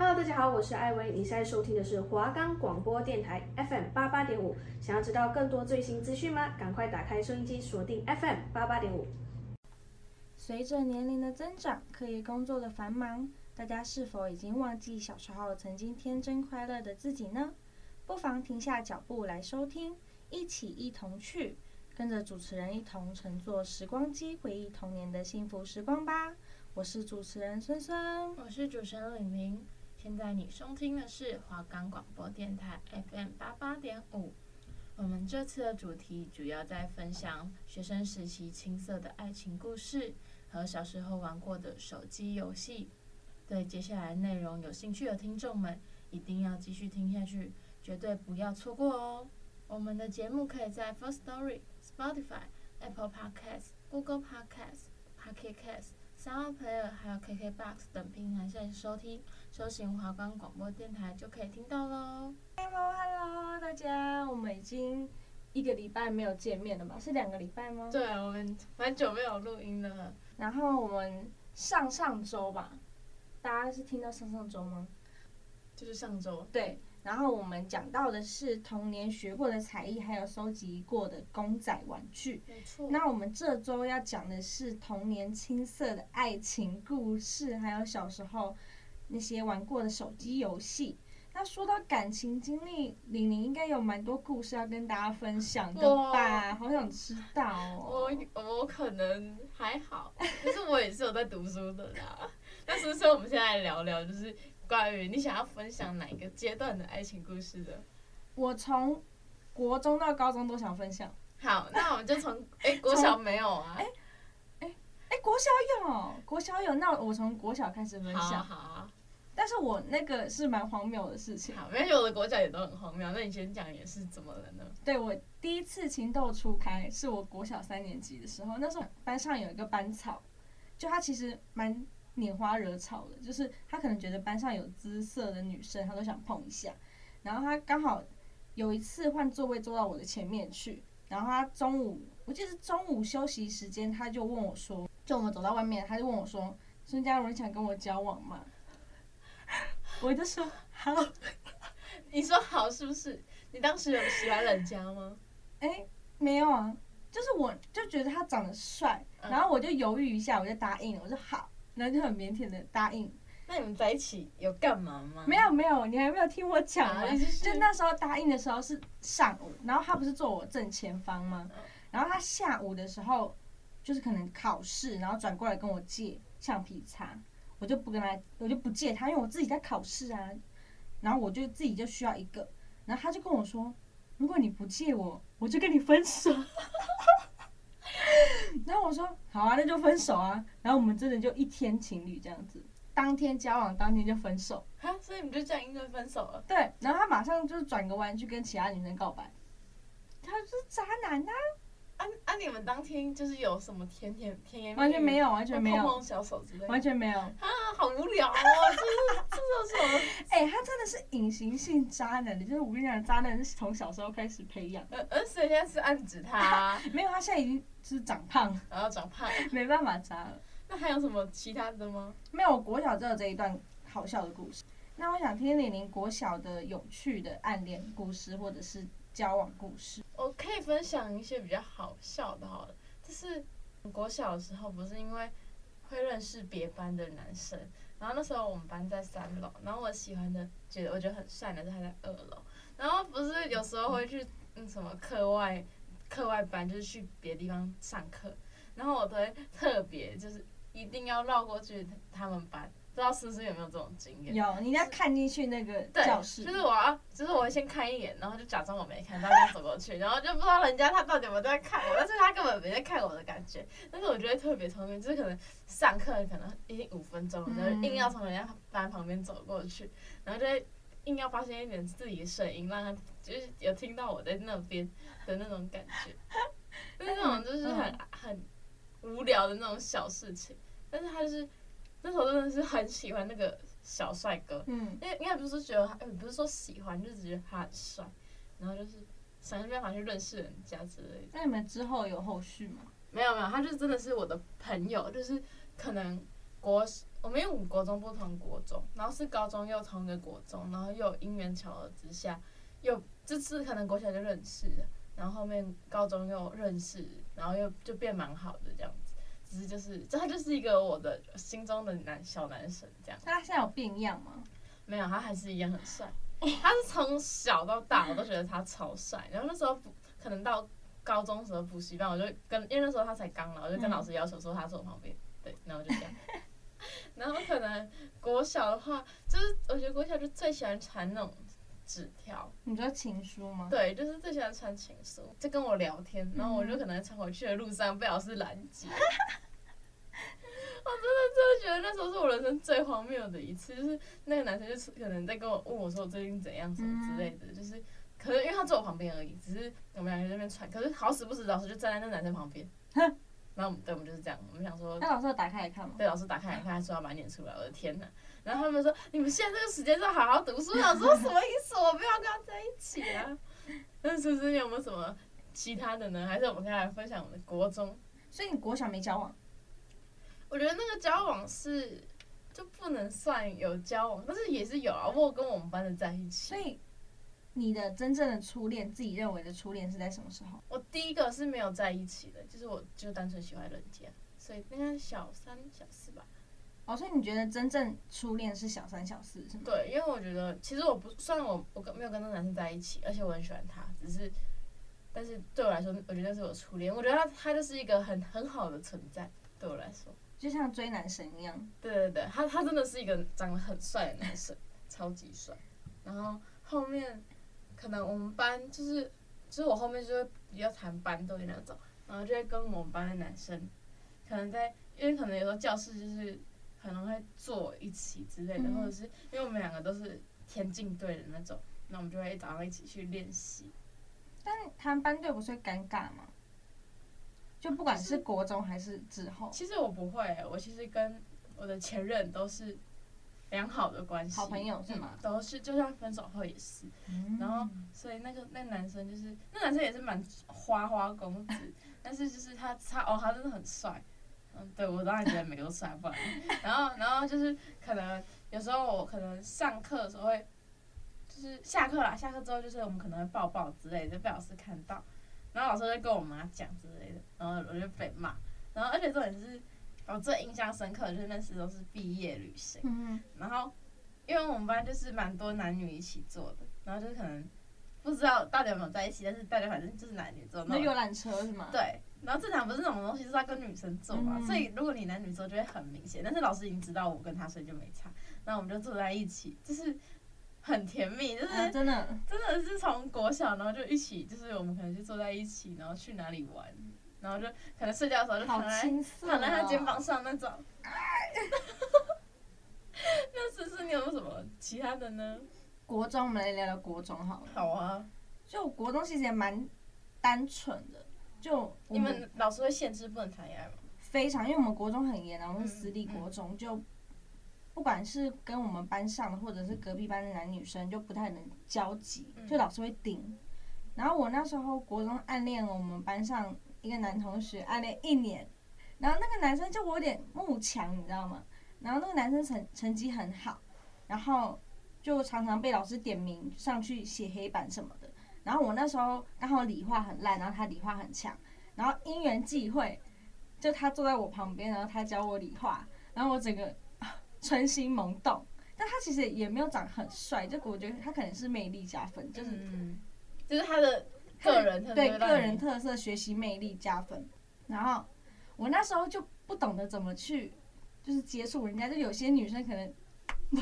Hello，大家好，我是艾薇，你现在收听的是华冈广播电台 FM 八八点五。想要知道更多最新资讯吗？赶快打开收音机，锁定 FM 八八点五。随着年龄的增长，课业工作的繁忙，大家是否已经忘记小时候曾经天真快乐的自己呢？不妨停下脚步来收听，一起一同去，跟着主持人一同乘坐时光机，回忆童年的幸福时光吧。我是主持人孙孙，我是主持人玲玲。现在你收听的是华冈广播电台 FM 八八点五。我们这次的主题主要在分享学生时期青涩的爱情故事和小时候玩过的手机游戏。对接下来内容有兴趣的听众们，一定要继续听下去，绝对不要错过哦。我们的节目可以在 First Story、Spotify、Apple Podcasts、Google Podcasts、Pocket Casts。SoundPlayer 还有 KKBox 等平台上收听，搜寻华冈广播电台就可以听到喽。Hello，Hello，大家，我们已经一个礼拜没有见面了吧？是两个礼拜吗？对，我们蛮久没有录音了。然后我们上上周吧，大家是听到上上周吗？就是上周。对。然后我们讲到的是童年学过的才艺，还有收集过的公仔玩具。没错。那我们这周要讲的是童年青涩的爱情故事，还有小时候那些玩过的手机游戏。那说到感情经历，玲玲应该有蛮多故事要跟大家分享的吧？好想知道哦。我我可能还好，可是我也是有在读书的啦。那所以说，我们现在来聊聊，就是。关于你想要分享哪一个阶段的爱情故事的？我从国中到高中都想分享。好，那我们就从哎、欸、国小没有啊？哎哎哎国小有，国小有，那我从国小开始分享。好啊。但是我那个是蛮荒谬的事情。好，没有的国小也都很荒谬。那你先讲也是怎么了呢？对，我第一次情窦初开是我国小三年级的时候，那时候班上有一个班草，就他其实蛮。拈花惹草的，就是他可能觉得班上有姿色的女生，他都想碰一下。然后他刚好有一次换座位坐到我的前面去，然后他中午，我记得是中午休息时间，他就问我说，就我们走到外面，他就问我说：“孙佳荣，你想跟我交往吗？” 我就说：“好。”你说好是不是？你当时有喜欢人家吗？哎、欸，没有啊，就是我就觉得他长得帅，然后我就犹豫一下，我就答应了，我说好。然后就很腼腆的答应。那你们在一起有干嘛吗？没有没有，你还没有听我讲吗？啊、就那时候答应的时候是上午，然后他不是坐我正前方吗？然后他下午的时候就是可能考试，然后转过来跟我借橡皮擦，我就不跟他，我就不借他，因为我自己在考试啊。然后我就自己就需要一个，然后他就跟我说，如果你不借我，我就跟你分手。然后我说好啊，那就分手啊。然后我们真的就一天情侣这样子，当天交往，当天就分手。哈，所以你们就这样因为分手了？对。然后他马上就是转个弯去跟其他女生告白，他是渣男啊！啊啊！你们当天就是有什么甜甜甜言蜜语？完全没有，完全没有。碰碰小手之类的。完全没有。啊，好无聊啊！这是这是什么？哎、欸，他真的是隐形性渣男的，就是我跟你讲，渣男是从小时候开始培养。呃呃，所以现在是暗指他、啊？没有，他现在已经是长胖，然后长胖，没办法渣了。那还有什么其他的吗？没有，国小只有这一段好笑的故事。那我想听玲玲国小的有趣的暗恋故事，或者是。交往故事，我可以分享一些比较好笑的，好了，就是国小的时候，不是因为会认识别班的男生，然后那时候我们班在三楼，然后我喜欢的，觉得我觉得很帅的是他在二楼，然后不是有时候会去嗯什么课外 课外班，就是去别的地方上课，然后我都会特别就是一定要绕过去他们班。不知道思思有没有这种经验？有，你要看进去那个教室。就是我要，就是我会先看一眼，然后就假装我没看，然后走过去，然后就不知道人家他到底有没有在看我，但是他根本没在看我的感觉。但是我觉得特别聪明，就是可能上课可能已经五分钟，然后硬要从人家班旁边走过去，然后就会硬要发现一点自己的声音，让他就是有听到我在那边的那种感觉。就是那种就是很很无聊的那种小事情，但是他就是。那时候真的是很喜欢那个小帅哥，嗯，因为应该不是觉得他，欸、不是说喜欢，就是觉得他很帅，然后就是想尽办法去认识人家之类的。那你们之后有后续吗？没有没有，他就真的是我的朋友，就是可能国我们因为我们国中不同国中，然后是高中又同一个国中，然后又因缘巧合之下，又这次可能国小就认识了，然后后面高中又认识，然后又就变蛮好的这样子。只是就是，这他就是一个我的心中的男小男神这样。他现在有变样吗？没有，他还是一样很帅。他是从小到大我都觉得他超帅。然后那时候可能到高中时候补习班，我就跟因为那时候他才刚来，我就跟老师要求说他坐我旁边。对，然后就这样。然后可能国小的话，就是我觉得国小就最喜欢传那种纸条。你说情书吗？对，就是最喜欢传情书，就跟我聊天，然后我就可能传回去的路上被老师拦截。我真的真的觉得那时候是我人生最荒谬的一次，就是那个男生就是可能在跟我问我说我最近怎样什么之类的，就是可能因为他坐我旁边而已，只是我们两个在那边传，可是好死不死老师就站在那男生旁边。然后我们对，我们就是这样，我们想说，那老师打开来看吗？对，老师打开来看，还说要把它念出来，我的天哪！然后他们说，你们现在这个时间是要好好读书，我 想说什么意思？我不要跟他在一起啊！那是不是你有没有什么其他的呢？还是我们可以来分享我们的国中？所以你国小没交往？我觉得那个交往是就不能算有交往，但是也是有啊。我跟我们班的在一起。所以你的真正的初恋，自己认为的初恋是在什么时候？我第一个是没有在一起的，就是我就单纯喜欢人家，所以应该小三小四吧。哦，所以你觉得真正初恋是小三小四是吗？对，因为我觉得其实我不，虽然我我跟没有跟那个男生在一起，而且我很喜欢他，只是，但是对我来说，我觉得那是我初恋。我觉得他他就是一个很很好的存在，对我来说。就像追男神一样，对对对，他他真的是一个长得很帅的男生，超级帅。然后后面可能我们班就是，就是我后面就会比较谈班斗的那种，然后就会跟我们班的男生，可能在因为可能有时候教室就是可能会坐一起之类的，嗯、或者是因为我们两个都是田径队的那种，那我们就会早上一起去练习。但他们班队不是会尴尬吗？就不管是国中还是之后，其实我不会，我其实跟我的前任都是良好的关系，好朋友是吗？都是，就算分手后也是。嗯、然后，所以那个那男生就是，那男生也是蛮花花公子，但是就是他他哦，他真的很帅。嗯，对我当然觉得每个都帅，不然。然后然后就是可能有时候我可能上课的时候会，就是下课啦，下课之后就是我们可能会抱抱之类的，被老师看到。然后老师就跟我妈讲之类的，然后我就被骂。然后而且重点是，我最印象深刻的就是那时都是毕业旅行。嗯。然后，因为我们班就是蛮多男女一起坐的，然后就是可能不知道到底有没有在一起，但是大家反正就是男女坐。那游览车是吗？对。然后正常不是那种东西是要跟女生坐嘛，嗯、所以如果你男女坐就会很明显。但是老师已经知道我跟他，所以就没差。然后我们就坐在一起，就是。很甜蜜，就是、啊、真的，真的是从国小，然后就一起，就是我们可能就坐在一起，然后去哪里玩，然后就可能睡觉的时候就躺在、哦、躺在他肩膀上那种。那思思，你有没有什么其他的呢？国中，我们来聊聊国中好了。好啊。就国中其实也蛮单纯的，就你们老师会限制不能谈恋爱吗？非常，因为我们国中很严，然后我们是私立国中、嗯嗯、就。不管是跟我们班上的，或者是隔壁班的男女生，就不太能交集，就老师会顶。然后我那时候国中暗恋了我们班上一个男同学，暗恋一年。然后那个男生就我有点慕强，你知道吗？然后那个男生成成绩很好，然后就常常被老师点名上去写黑板什么的。然后我那时候刚好理化很烂，然后他理化很强。然后因缘际会，就他坐在我旁边，然后他教我理化，然后我整个。春心萌动，但他其实也没有长很帅，就我觉得他可能是魅力加分，就是，嗯、就是他的个人特色，对个人特色，学习魅力加分。然后我那时候就不懂得怎么去，就是接触人家，就有些女生可能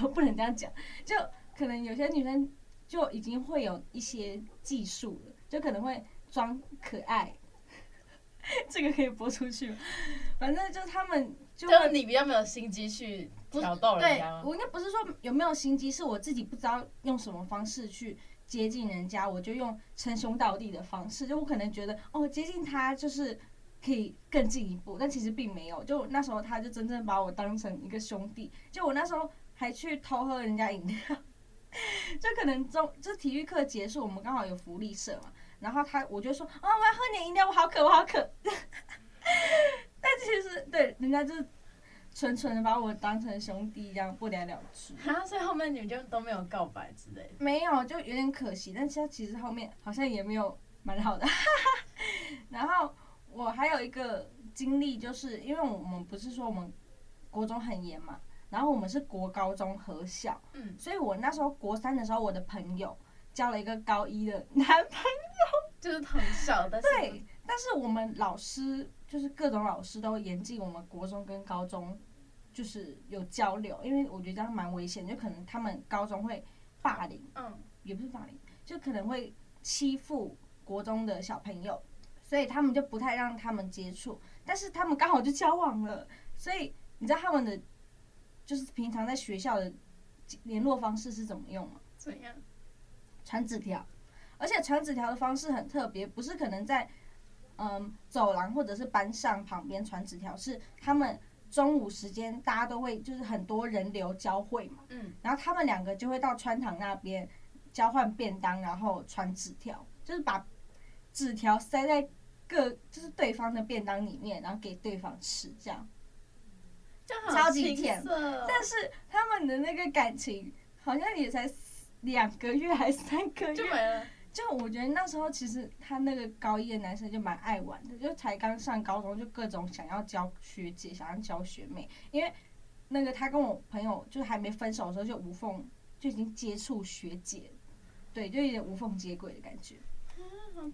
我 不能这样讲，就可能有些女生就已经会有一些技术了，就可能会装可爱，这个可以播出去，反正就他们就，就是你比较没有心机去。挑逗人家。对，我应该不是说有没有心机，是我自己不知道用什么方式去接近人家，我就用称兄道弟的方式，就我可能觉得哦，接近他就是可以更进一步，但其实并没有。就那时候他就真正把我当成一个兄弟，就我那时候还去偷喝人家饮料，就可能中就体育课结束，我们刚好有福利社嘛，然后他我就说啊、哦，我要喝点饮料，我好渴，我好渴。但其实对人家就是。纯纯的把我当成兄弟一样不了了之。哈，所以后面你们就都没有告白之类的？没有，就有点可惜。但其实其实后面好像也没有蛮好的。然后我还有一个经历，就是因为我们不是说我们国中很严嘛，然后我们是国高中合校，嗯，所以我那时候国三的时候，我的朋友交了一个高一的男朋友，就是同校的。对，但是我们老师就是各种老师都严禁我们国中跟高中就是有交流，因为我觉得这样蛮危险，就可能他们高中会霸凌，嗯，也不是霸凌，就可能会欺负国中的小朋友，所以他们就不太让他们接触，但是他们刚好就交往了，所以你知道他们的就是平常在学校的联络方式是怎么用吗？怎样？传纸条，而且传纸条的方式很特别，不是可能在嗯走廊或者是班上旁边传纸条，是他们中午时间大家都会就是很多人流交汇嘛，嗯，然后他们两个就会到穿堂那边交换便当，然后传纸条，就是把纸条塞在各就是对方的便当里面，然后给对方吃，这样。就超级甜但是他们的那个感情好像也才两个月还是三个月，就没了。就我觉得那时候其实他那个高一的男生就蛮爱玩的，就才刚上高中就各种想要交学姐，想要交学妹，因为那个他跟我朋友就还没分手的时候就无缝就已经接触学姐，对，就有点无缝接轨的感觉。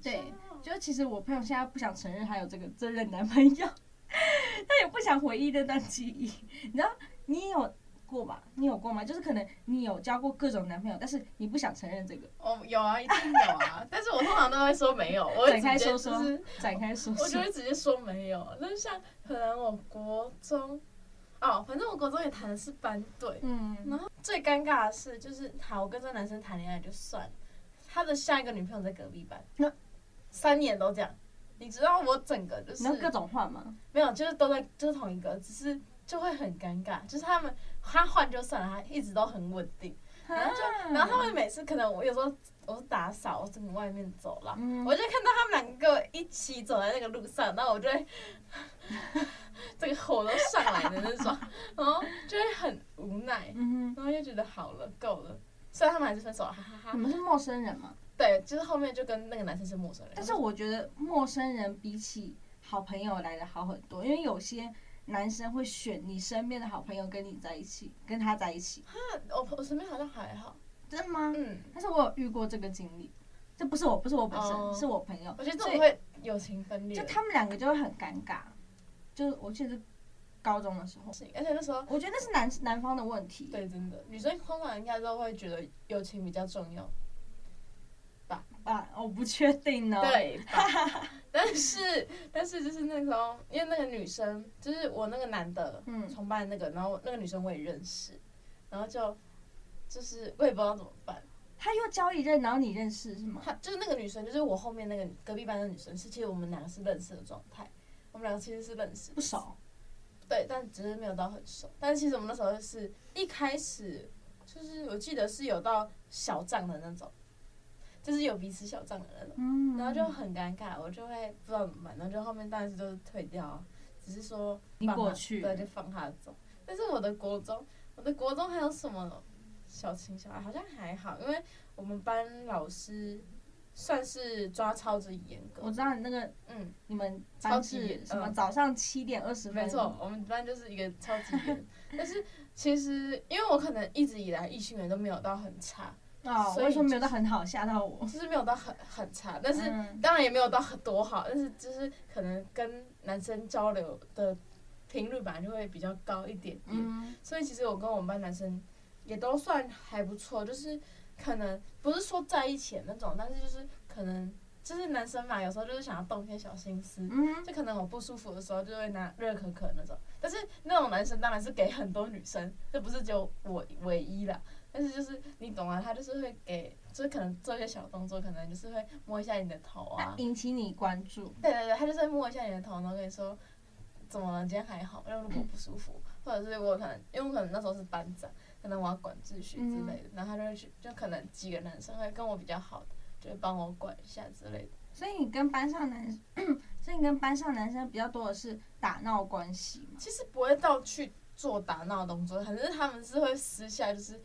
对，就其实我朋友现在不想承认他有这个这任男朋友，他也不想回忆这段记忆。你知道你有过吧？你有过吗？就是可能你有交过各种男朋友，但是你不想承认这个。哦，有啊，一定有啊。但是我通常都会说没有，我会展开直接说说就是，展开说说。我就会直接说没有。就是像可能我国中，哦，反正我国中也谈的是班对，嗯，然后最尴尬的是，就是好，我跟这个男生谈恋爱就算了，他的下一个女朋友在隔壁班，那三年都这样。你知道我整个就是各种换吗？没有，就是都在就是同一个，只是就会很尴尬，就是他们他换就算了，他一直都很稳定，然后就啊然后他们每次可能我有时候我是打扫，我从外面走了，嗯我就看到他们两个一起走在那个路上，然后我就会 这个火都上来的那种，然后就会很无奈，嗯，然后又觉得好了够了，虽然他们还是分手了，哈哈哈你。们是陌生人吗？对，就是后面就跟那个男生是陌生人，但是我觉得陌生人比起好朋友来的好很多，因为有些男生会选你身边的好朋友跟你在一起，跟他在一起。我我身边好像还好，真的吗？嗯，但是我有遇过这个经历，这不是我，不是我本身，哦是我朋友。我觉得这种会友情分裂，就他们两个就会很尴尬。就是我记得高中的时候，而且那时候我觉得那是男男方的问题。对，真的女生通常应该都会觉得友情比较重要，啊，我不确定呢。，对吧？但是但是就是那时候，因为那个女生就是我那个男的，嗯同班的那个，然后那个女生我也认识，然后就就是我也不知道怎么办。他又交一任，然后你认识是吗？他就是那个女生，就是我后面那个隔壁班的女生，是其实我们两个是认识的状态，我们两个其实是认识的不熟。对，但只是没有到很熟。但是其实我们那时候是一开始就是我记得是有到小账的那种，就是有彼此小账的那种，嗯然后就很尴尬，我就会不知道怎么办，然后就后面当然是都是退掉啊，只是说你放过去对，就放他走。但是我的国中，我的国中还有什么小情小爱，好像还好，因为我们班老师算是抓超级严格我，知道你那个嗯。你们超班级什么？嗯早上七点二十分。没错，我们班就是一个超级严，但是其实因为我可能一直以来异性缘都没有到很差，哦，所以为什么没有到很好吓到我？就是没有到很很差，但是嗯当然也没有到很多好，但是就是可能跟男生交流的频率本来就会比较高一点点，嗯所以其实我跟我们班男生也都算还不错，就是可能不是说在一起那种，但是就是可能就是男生嘛，有时候就是想要动一些小心思，嗯，就可能我不舒服的时候，就会拿热可可那种。但是那种男生当然是给很多女生，这不是只有我唯一啦。但是就是你懂啊，他就是会给，就是可能做一些小动作，可能就是会摸一下你的头啊。引起你关注。对对对，他就是会摸一下你的头，然后跟你说怎么了，今天还好，因为如果不舒服，或者是我可能因为我可能那时候是班长，可能我要管秩序之类的，然后他就会去，就可能几个男生会跟我比较好的，就会帮我管一下之类的。所以你跟班上男，所以你跟班上男生比较多的是打闹关系嘛？其实不会到去做打闹动作，可是他们是会私下就是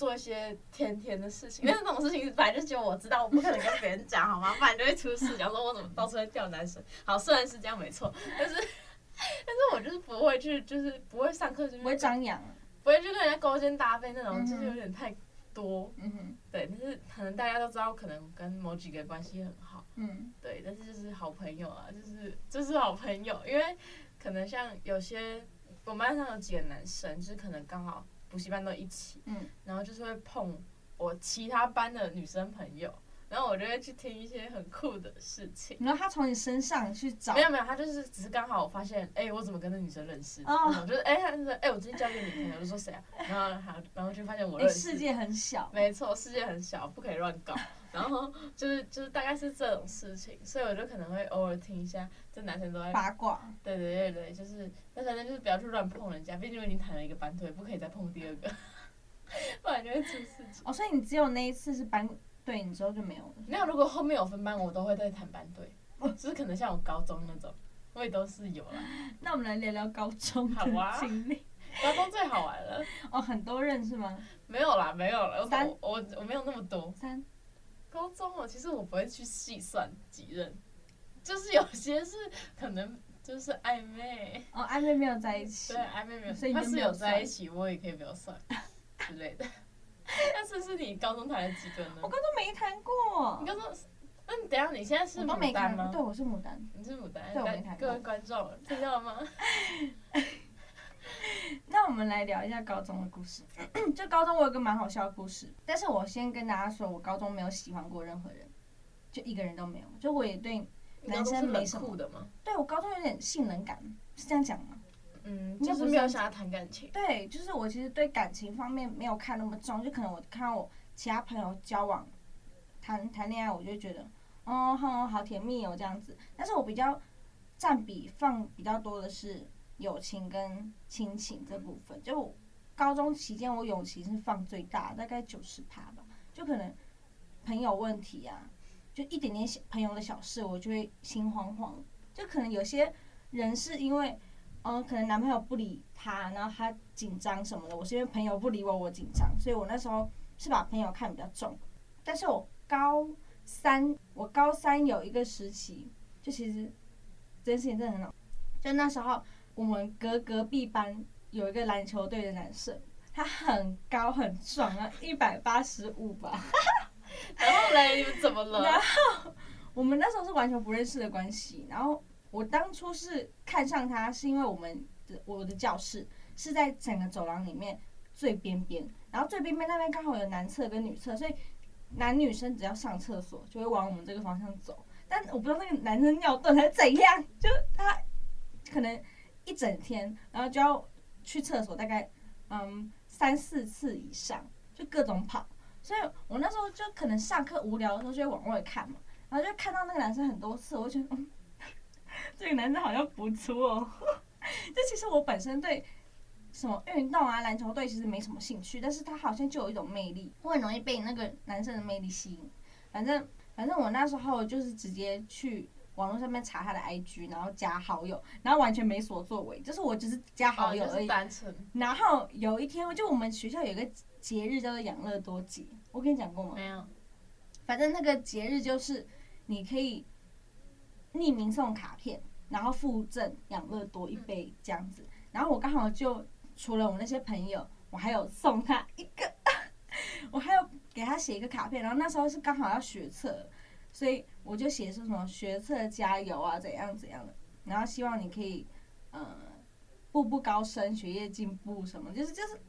做一些甜甜的事情，因为这种事情本来就只有我知道，我不可能跟别人讲，好吗？不然就会出事。假如说我怎么到处在钓男生，好，虽然是这样没错，但是 但是我就是不会去，就是不会上课就不会张扬，不会去跟人家勾肩搭背那种，就是有点太多。嗯哼，对，但是可能大家都知道，可能跟某几个关系很好。嗯，对，但是就是好朋友啊，就是就是好朋友，因为可能像有些。我们班上有几个男生，就是可能刚好补习班都一起，嗯，然后就是会碰我其他班的女生朋友，然后我就会去听一些很酷的事情。然后他从你身上去找？没有没有，他就是只是刚好我发现，哎、欸，我怎么跟那女生认识？哦，我就是哎，他就说，哎、欸，我最近交个女朋友，我就说谁啊？然后还然后就发现我认识。欸、世界很小。没错，世界很小，不可以乱搞。然后就是就是大概是这种事情，所以我就可能会偶尔听一下，这男生都在八卦。对对对对，就是那反正就是不要去乱碰人家，毕竟我已经谈了一个班对，不可以再碰第二个，不然就会出事情。哦，所以你只有那一次是班队，你之后就没有了？那，如果后面有分班，我都会再谈班队。哦，就是可能像我高中那种，我也都是有了。那我们来聊聊高中的经历。高中最好玩了。哦，很多人是吗？没有啦，没有了。三。我我，我没有那么多。三。高中哦，其实我不会去细算几任，就是有些是可能就是暧昧哦，暧昧没有在一起，对，暧昧没有，所以他是有在一起，我也可以不要算之类的。但是是你高中谈了几个呢？我高中没谈过。你高中，那你等下你现在是牡丹吗？对，我是牡丹。你是牡丹，对，我没谈过。各位观众 听到了吗？那我们来聊一下高中的故事。就高中我有个蛮好笑的故事，但是我先跟大家说，我高中没有喜欢过任何人，就一个人都没有。就我也对男生没什么。对，我高中有点性冷感，是这样讲吗？嗯，就是没有想要谈感情。对，就是我其实对感情方面没有看那么重，就可能我看到我其他朋友交往、谈谈恋爱，我就觉得，哦，好，好甜蜜哦这样子。但是我比较占比放比较多的是。友情跟亲情这部分，就高中期间我友情是放最大，大概九十趴吧。就可能朋友问题啊，就一点点小朋友的小事，我就会心慌慌。就可能有些人是因为，嗯，可能男朋友不理他，然后他紧张什么的。我是因为朋友不理我，我紧张，所以我那时候是把朋友看比较重。但是我高三，我高三有一个时期，就其实这件事情真的很好，就那时候。我们隔隔壁班有一个篮球队的男生，他很高很壮啊，一百八十五吧。然后嘞，你们怎么了？然后我们那时候是完全不认识的关系。然后我当初是看上他，是因为我们的我的教室是在整个走廊里面最边边，然后最边边那边刚好有男厕跟女厕，所以男女生只要上厕所就会往我们这个方向走。但我不知道那个男生尿遁还是怎样，就他可能。一整天，然后就要去厕所，大概嗯三四次以上，就各种跑。所以我那时候就可能上课无聊的时候就会往外看嘛，然后就看到那个男生很多次，我就觉得嗯，这个男生好像不错哦。就其实我本身对什么运动啊、篮球队其实没什么兴趣，但是他好像就有一种魅力，我很容易被那个男生的魅力吸引。反正反正我那时候就是直接去。网络上面查他的 IG，然后加好友，然后完全没所作为，就是我只是加好友而已。然后有一天，就我们学校有一个节日叫做养乐多节，我跟你讲过吗？没有。反正那个节日就是你可以匿名送卡片，然后附赠养乐多一杯这样子。然后我刚好就除了我那些朋友，我还有送他一个，我还有给他写一个卡片。然后那时候是刚好要学测。所以我就写说什么学测加油啊，怎样怎样的，然后希望你可以，呃，步步高升，学业进步什么，就是就是，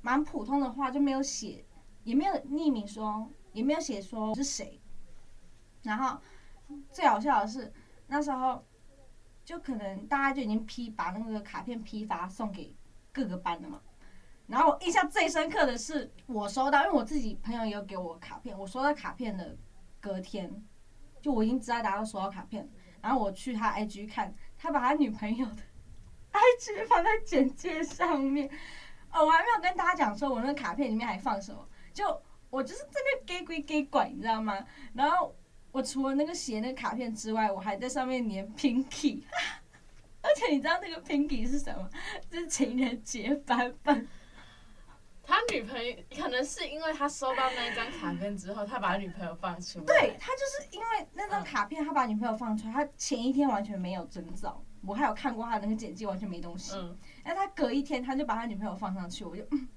蛮普通的话，就没有写，也没有匿名说，也没有写说是谁。然后最好笑的是那时候，就可能大家就已经批把那个卡片批发送给各个班了嘛。然后我印象最深刻的是我收到，因为我自己朋友也有给我卡片，我收到卡片的。隔天，就我已经知道大家都收到卡片，然后我去他 IG 看，他把他女朋友的 IG 放在简介上面，哦，我还没有跟大家讲说我那个卡片里面还放什么，就我就是这边给鬼给鬼，你知道吗？然后我除了那个写那个卡片之外，我还在上面粘 Pinky，而且你知道那个 Pinky 是什么？是情人节版本。他女朋友可能是因为他收到那一张卡片之后，他把他女朋友放出来。对，他就是因为那张卡片，他把女朋友放出来。他前一天完全没有征兆，我还有看过他的那个简介，完全没东西。嗯。然后他隔一天，他就把他女朋友放上去，我就嗯，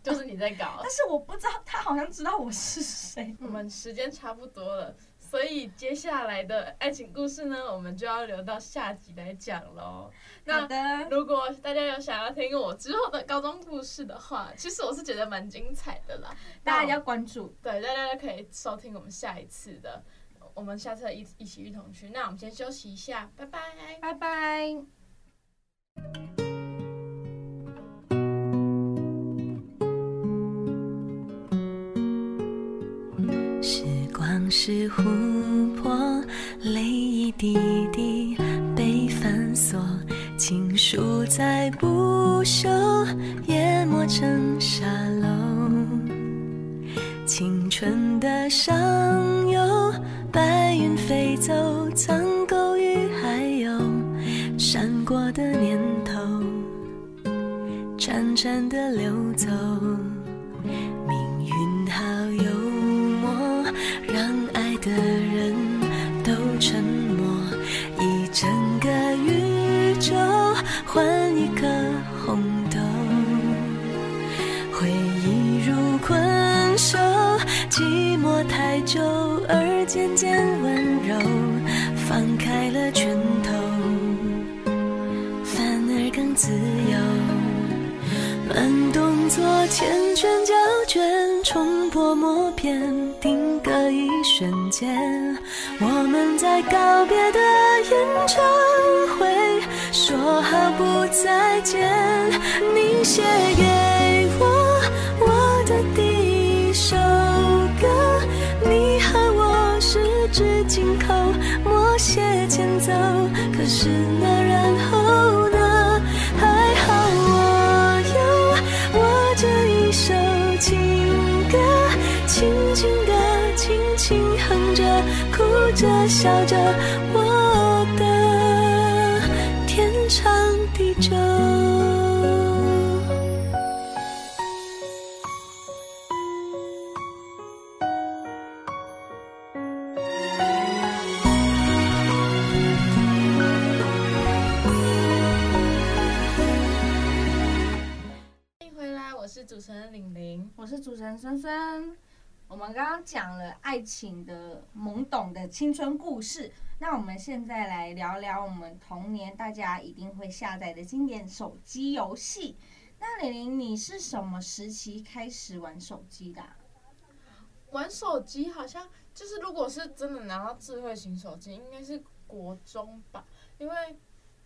就是你在搞。但是我不知道，他好像知道我是谁。我们时间差不多了。所以接下来的爱情故事呢，我们就要留到下集来讲喽。那如果大家有想要听我之后的高中故事的话，其实我是觉得蛮精彩的啦。大家要关注，对，大家可以收听我们下一次的，我们下次一一起一同去。那我们先休息一下，拜拜，拜拜。是琥珀，泪一滴滴被反锁，情书再不朽，淹没成沙漏。青春的上游，白云飞走，苍狗与海鸥，闪过的念头，潺潺的流走。的人都沉默一整个宇宙换一颗红豆回忆如困兽寂寞太久而渐渐温柔放开了拳头反而更自由。慢动作缱绻胶卷重播默片。瞬间。我们在告别的演唱会，说好不再见。你写给我我的第一首歌，你和我十指紧扣，默写前奏。可是那然着笑着，我的天长地久。欢迎回来，我是主持人玲玲，我是主持人孙孙。我们刚刚讲了爱情的懵懂的青春故事，那我们现在来聊聊我们童年大家一定会下载的经典手机游戏。那玲玲，你是什么时期开始玩手机的啊？玩手机好像就是，如果是真的拿到智慧型手机，应该是国中吧，因为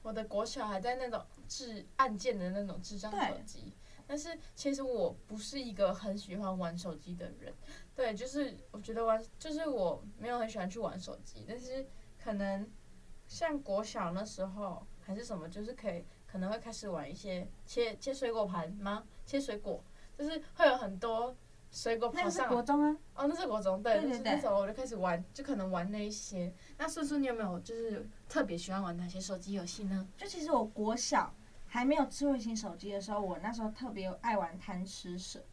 我的国小还在那种智按键的那种智障手机。但是其实我不是一个很喜欢玩手机的人，对，就是我觉得玩，就是我没有很喜欢去玩手机。但是可能像国小那时候还是什么，就是可以可能会开始玩一些切切水果盘吗？切水果，就是会有很多水果盘上。那是国中啊？哦，那是国中，对，对，对，对，那时候我就开始玩，就可能玩那一些。那叔叔，你有没有就是特别喜欢玩哪些手机游戏呢？就其实我国小。还没有智慧型手机的时候，我那时候特别爱玩贪吃蛇，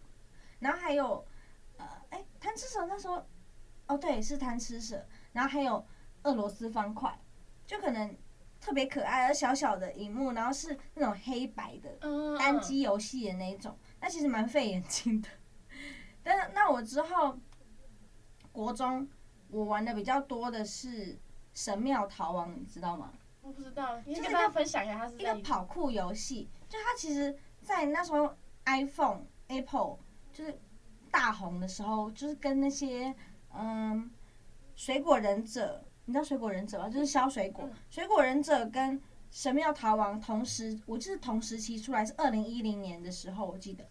然后还有，呃，哎，贪吃蛇那时候，哦，对，是贪吃蛇，然后还有俄罗斯方块，就可能特别可爱而小小的荧幕，然后是那种黑白的单机游戏的那种，那其实蛮费眼睛的。但是那我之后国中我玩的比较多的是神庙逃亡，你知道吗？我不知道，你跟大家分享一下，它是一个跑酷游戏。就它其实，在那时候，iPhone、Apple 就是大红的时候，就是跟那些嗯，水果忍者，你知道水果忍者吗？就是削水果。水果忍者跟神庙逃亡同时，我记得同时期出来是二零一零年的时候，我记得。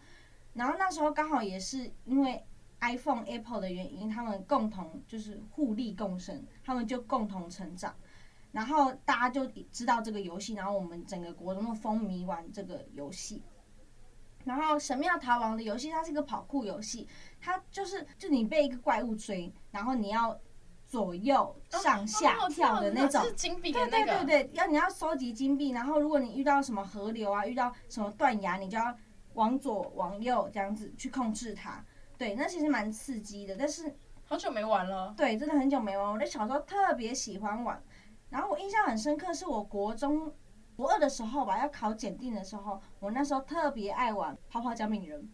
然后那时候刚好也是因为 iPhone、Apple 的原因，他们共同就是互利共生，他们就共同成长。然后大家就知道这个游戏，然后我们整个国中都风靡玩这个游戏。然后《神庙逃亡》的游戏，它是一个跑酷游戏，它就是就你被一个怪物追，然后你要左右上下跳的那种，是金币的对对对对，要你要收集金币，然后如果你遇到什么河流啊，遇到什么断崖，你就要往左往右这样子去控制它。对，那其实蛮刺激的，但是好久没玩了。对，真的很久没玩。我在小时候特别喜欢玩，然后我印象很深刻，是我国中国二的时候吧，要考检定的时候，我那时候特别爱玩泡泡姜饼人。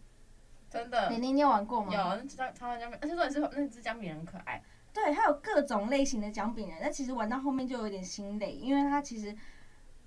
真的。你你有玩过吗？有，那只姜跑跑姜饼，而且重点是那只姜饼人很可爱。对，它有各种类型的姜饼人，但其实玩到后面就有点心累，因为它其实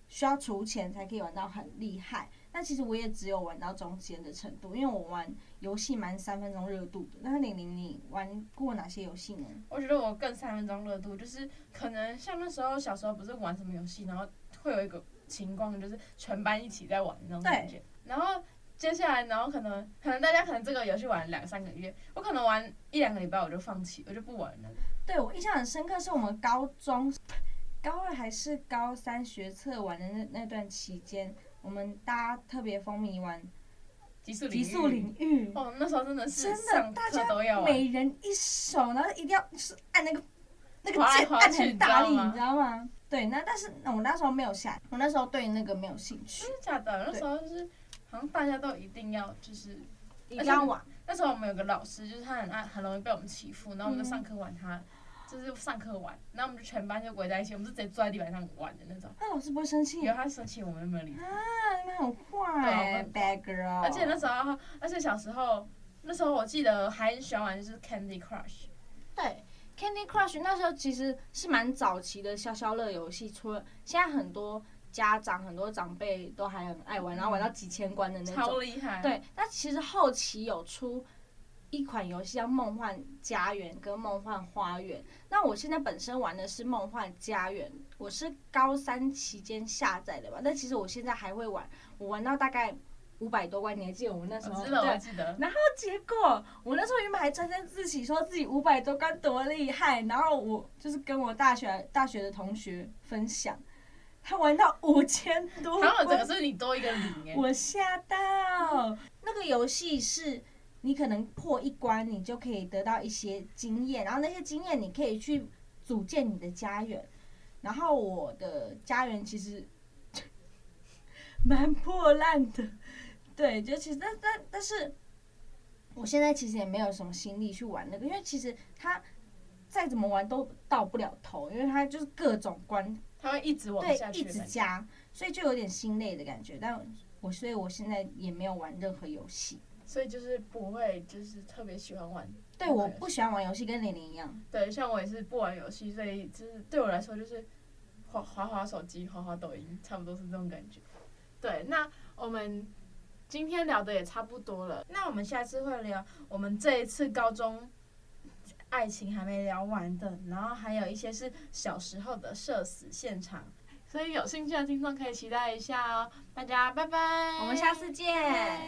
需要储钱才可以玩到很厉害。但其实我也只有玩到中间的程度，因为我玩游戏蛮三分钟热度的。那玲玲，你玩过哪些游戏呢？我觉得我更三分钟热度，就是可能像那时候小时候不是玩什么游戏，然后会有一个情况，就是全班一起在玩那种感觉。然后接下来，然后可能可能大家可能这个游戏玩两三个月，我可能玩一两个礼拜我就放弃，我就不玩了。对，我印象很深刻，是我们高中高二还是高三学测玩的那那段期间。我们大家特别风靡玩极速极速领域哦，那时候真的是真的，大家每人一手，然后一定要是按那个那个键按很大力，你知道吗？对，那但是我那时候没有下，我那时候对那个没有兴趣。真的假的？那时候就是好像大家都一定要就是一定要玩。那时候我们有个老师，就是他很爱很容易被我们欺负，然后我们就上课玩他。就是上课玩，然后我们就全班就围在一起，我们是直接坐在地板上玩的那种。那老师不会生气？有他生气，我们有没有理他。啊，你们很坏，bad girl。而且那时候，而且小时候，那时候我记得还喜欢玩就是 Candy Crush。对，Candy Crush 那时候其实是蛮早期的消消乐游戏，除了现在很多家长、很多长辈都还很爱玩，然后玩到几千关的那种。超厉害。对，但其实后期有出。一款游戏叫《梦幻家园》跟《梦幻花园》，那我现在本身玩的是《梦幻家园》，我是高三期间下载的吧。但其实我现在还会玩，我玩到大概五百多关，你还记得我们那时候？知道，我记得。然后结果我那时候原本还沾沾自喜，说自己五百多关多厉害，然后我就是跟我大学大学的同学分享，他玩到五千多关，然后整个是你多一个零哎，我吓到。那个游戏是。你可能破一关，你就可以得到一些经验，然后那些经验你可以去组建你的家园。然后我的家园其实 蛮破烂的，对，就其实但但但是，我现在其实也没有什么心力去玩那个，因为其实它再怎么玩都到不了头，因为它就是各种关，它会一直往下去，对，一直加，所以就有点心累的感觉。但我所以我现在也没有玩任何游戏。所以就是不会，就是特别喜欢玩。对，我不喜欢玩游戏，跟玲玲一样。对，像我也是不玩游戏，所以就是对我来说就是滑滑滑手机、滑滑抖音，差不多是这种感觉。对，那我们今天聊的也差不多了，那我们下次会聊我们这一次高中爱情还没聊完的，然后还有一些是小时候的社死现场，所以有兴趣的听众可以期待一下哦。大家拜拜，我们下次见。